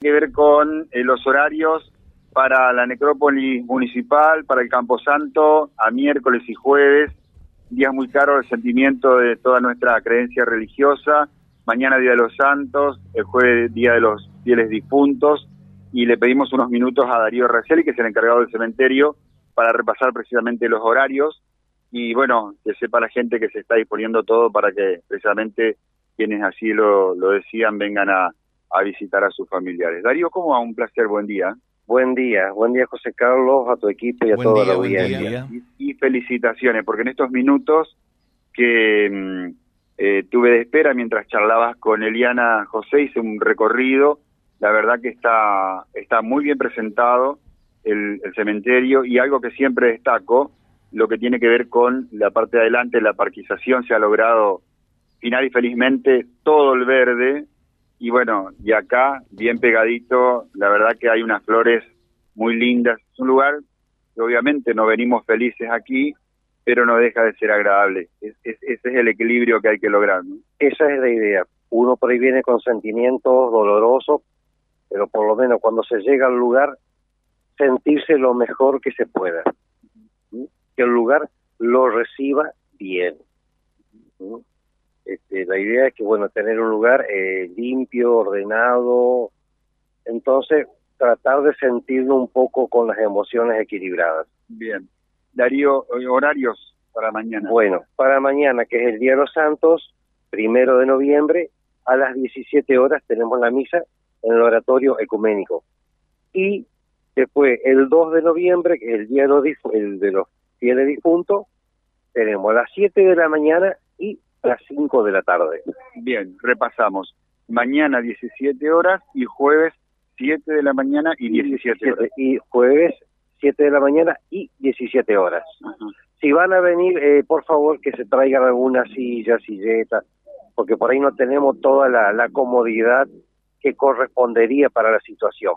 que ver con eh, los horarios para la necrópolis municipal, para el Camposanto, a miércoles y jueves, días muy caros el sentimiento de toda nuestra creencia religiosa, mañana Día de los Santos, el jueves Día de los Fieles Difuntos, y le pedimos unos minutos a Darío Raceli, que es el encargado del cementerio, para repasar precisamente los horarios, y bueno, que sepa la gente que se está disponiendo todo para que precisamente quienes así lo, lo decían vengan a a visitar a sus familiares. Darío, ¿cómo va? Un placer, buen día. Buen día, buen día José Carlos, a tu equipo y a toda la audiencia. Y, felicitaciones, porque en estos minutos que mm, eh, tuve de espera mientras charlabas con Eliana José, hice un recorrido, la verdad que está, está muy bien presentado el, el cementerio y algo que siempre destaco, lo que tiene que ver con la parte de adelante, la parquización, se ha logrado final y felizmente todo el verde, y bueno, y acá, bien pegadito, la verdad que hay unas flores muy lindas. Es un lugar que obviamente no venimos felices aquí, pero no deja de ser agradable. ese es el equilibrio que hay que lograr. Esa es la idea. Uno por ahí viene con sentimientos dolorosos, pero por lo menos cuando se llega al lugar, sentirse lo mejor que se pueda. Que el lugar lo reciba bien. Este, la idea es que, bueno, tener un lugar eh, limpio, ordenado, entonces tratar de sentirlo un poco con las emociones equilibradas. Bien. Darío, horarios para mañana. Bueno, para mañana, que es el Día de los Santos, primero de noviembre, a las 17 horas tenemos la misa en el oratorio ecuménico. Y después, el 2 de noviembre, que es el Día de los, el de los fieles difuntos, tenemos a las 7 de la mañana y a las 5 de la tarde. Bien, repasamos. Mañana 17 horas y jueves 7 de la mañana y 17 horas. Y jueves 7 de la mañana y 17 horas. Si van a venir, eh, por favor que se traigan alguna silla, silleta, porque por ahí no tenemos toda la, comodidad que correspondería para la situación.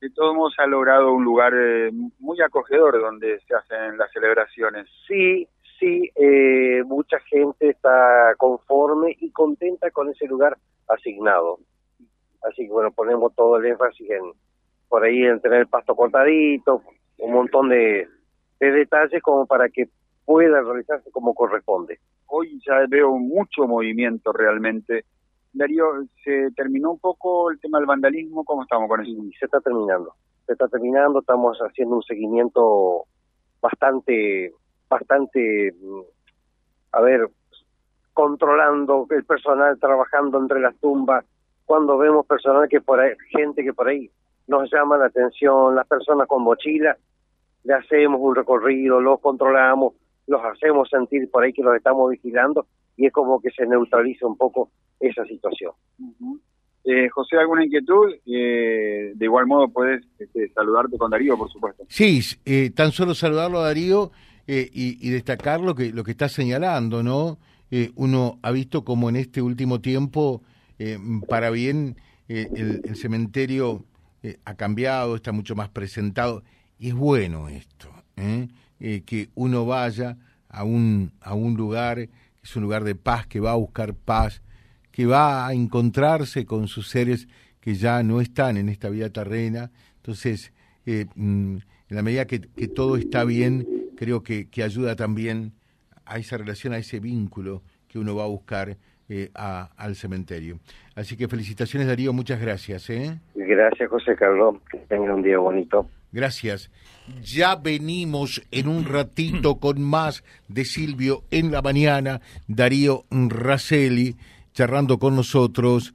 De todos modos ha logrado un lugar eh, muy acogedor donde se hacen las celebraciones. Sí, sí, eh, mucha gente está conforme y contenta con ese lugar asignado. Así que bueno, ponemos todo el énfasis en por ahí en tener el pasto cortadito, un montón de, detalles como para que pueda realizarse como corresponde. Hoy ya veo mucho movimiento realmente. Darío, ¿se terminó un poco el tema del vandalismo? ¿Cómo estamos con eso? Se está terminando. Se está terminando, estamos haciendo un seguimiento bastante bastante, a ver, controlando el personal trabajando entre las tumbas, cuando vemos personal que por ahí, gente que por ahí nos llama la atención, las personas con mochila, le hacemos un recorrido, los controlamos, los hacemos sentir por ahí que los estamos vigilando y es como que se neutraliza un poco esa situación. Eh, José, ¿alguna inquietud? Eh, de igual modo puedes este, saludarte con Darío, por supuesto. Sí, eh, tan solo saludarlo a Darío eh, y, destacar lo que, lo que está señalando, ¿no? Eh, uno ha visto como en este último tiempo, eh, para bien, el, cementerio ha cambiado, está mucho más presentado, y es bueno esto, que uno vaya a un, a un lugar, que es un lugar de paz, que va a buscar paz, que va a encontrarse con sus seres que ya no están en esta vida terrena. Entonces, mm, en la medida que, que todo está bien, creo que, que ayuda también a esa relación, a ese vínculo que uno va a buscar eh, al cementerio. Así que felicitaciones Darío, muchas gracias. ¿eh? Gracias José Carlos, que tenga un día bonito. Gracias. Ya venimos en un ratito con más de Silvio en la mañana, Darío Racelli charlando con nosotros